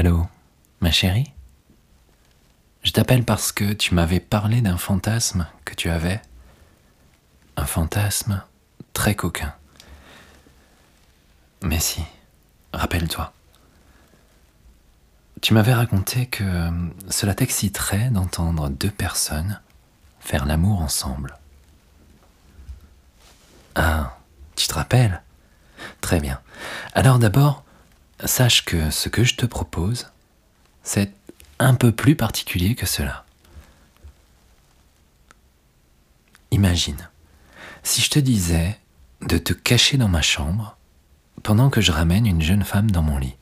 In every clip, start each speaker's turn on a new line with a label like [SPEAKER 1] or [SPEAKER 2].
[SPEAKER 1] Allô, ma chérie? Je t'appelle parce que tu m'avais parlé d'un fantasme que tu avais. Un fantasme très coquin. Mais si, rappelle-toi. Tu m'avais raconté que cela t'exciterait d'entendre deux personnes faire l'amour ensemble. Ah, tu te rappelles? Très bien. Alors d'abord, sache que ce que je te propose, c'est un peu plus particulier que cela. Imagine, si je te disais de te cacher dans ma chambre pendant que je ramène une jeune femme dans mon lit.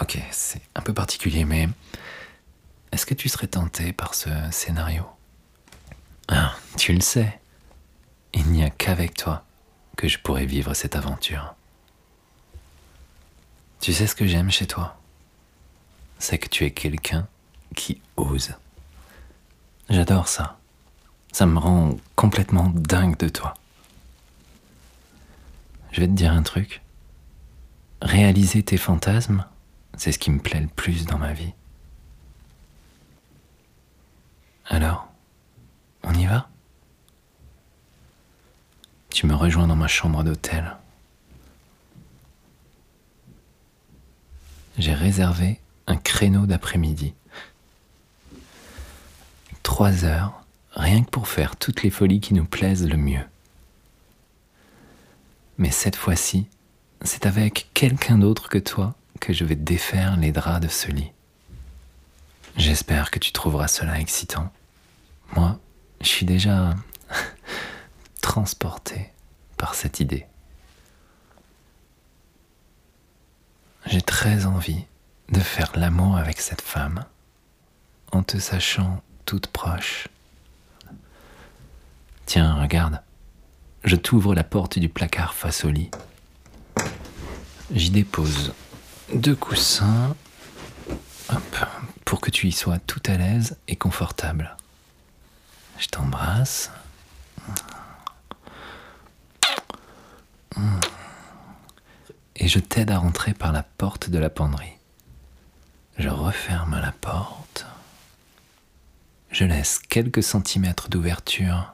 [SPEAKER 1] Ok, c'est un peu particulier, mais est-ce que tu serais tenté par ce scénario? Ah, Tu le sais, il n'y a qu'avec toi que je pourrais vivre cette aventure. Tu sais ce que j'aime chez toi? C'est que tu es quelqu'un qui ose. J'adore ça. Ça me rend complètement dingue de toi. Je vais te dire un truc. Réaliser tes fantasmes, c'est ce qui me plaît le plus dans ma vie. Alors, on y va? Tu me rejoins dans ma chambre d'hôtel. J'ai réservé un créneau d'après-midi. Trois heures, rien que pour faire toutes les folies qui nous plaisent le mieux. Mais cette fois-ci, c'est avec quelqu'un d'autre que toi que je vais défaire les draps de ce lit. J'espère que tu trouveras cela excitant. Moi, je suis déjà transporté par cette idée. J'ai très envie de faire l'amour avec cette femme en te sachant toute proche. Tiens, regarde, je t'ouvre la porte du placard face au lit. J'y dépose deux coussins pour que tu y sois tout à l'aise et confortable. Je t'embrasse. Et je t'aide à rentrer par la porte de la penderie. Je referme la porte. Je laisse quelques centimètres d'ouverture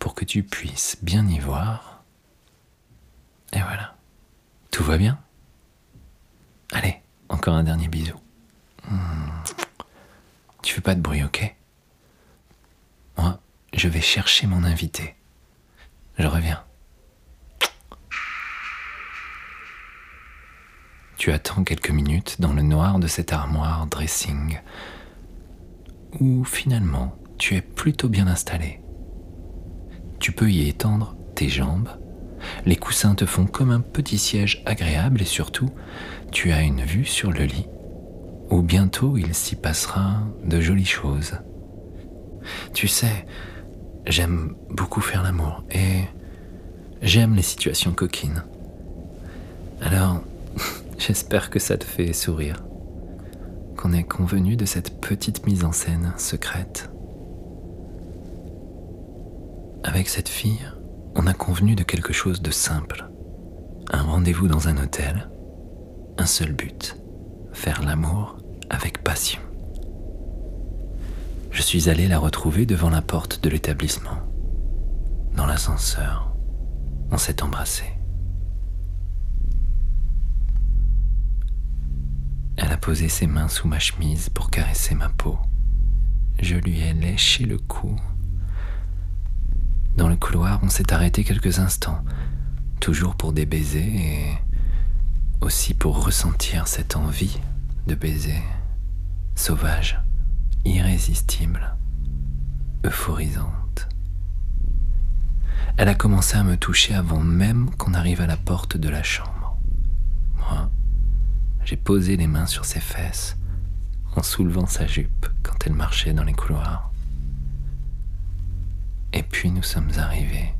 [SPEAKER 1] pour que tu puisses bien y voir. Et voilà. Tout va bien Allez, encore un dernier bisou. Hmm. Tu fais pas de bruit, ok? Moi, je vais chercher mon invité. Je reviens. Tu attends quelques minutes dans le noir de cette armoire dressing, où finalement tu es plutôt bien installé. Tu peux y étendre tes jambes les coussins te font comme un petit siège agréable et surtout, tu as une vue sur le lit, où bientôt il s'y passera de jolies choses. Tu sais, j'aime beaucoup faire l'amour et j'aime les situations coquines. Alors, j'espère que ça te fait sourire, qu'on est convenu de cette petite mise en scène secrète. Avec cette fille, on a convenu de quelque chose de simple. Un rendez-vous dans un hôtel, un seul but, faire l'amour avec passion. Je suis allé la retrouver devant la porte de l'établissement. Dans l'ascenseur, on s'est embrassé. Posé ses mains sous ma chemise pour caresser ma peau. Je lui ai léché le cou dans le couloir, on s'est arrêté quelques instants, toujours pour des baisers et aussi pour ressentir cette envie de baiser, sauvage, irrésistible, euphorisante. Elle a commencé à me toucher avant même qu'on arrive à la porte de la chambre. J'ai posé les mains sur ses fesses en soulevant sa jupe quand elle marchait dans les couloirs. Et puis nous sommes arrivés.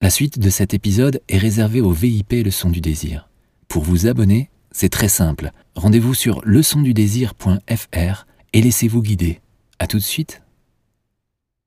[SPEAKER 2] La suite de cet épisode est réservée au VIP Leçon du désir. Pour vous abonner, c'est très simple. Rendez-vous sur leçondudésir.fr et laissez-vous guider. À tout de suite.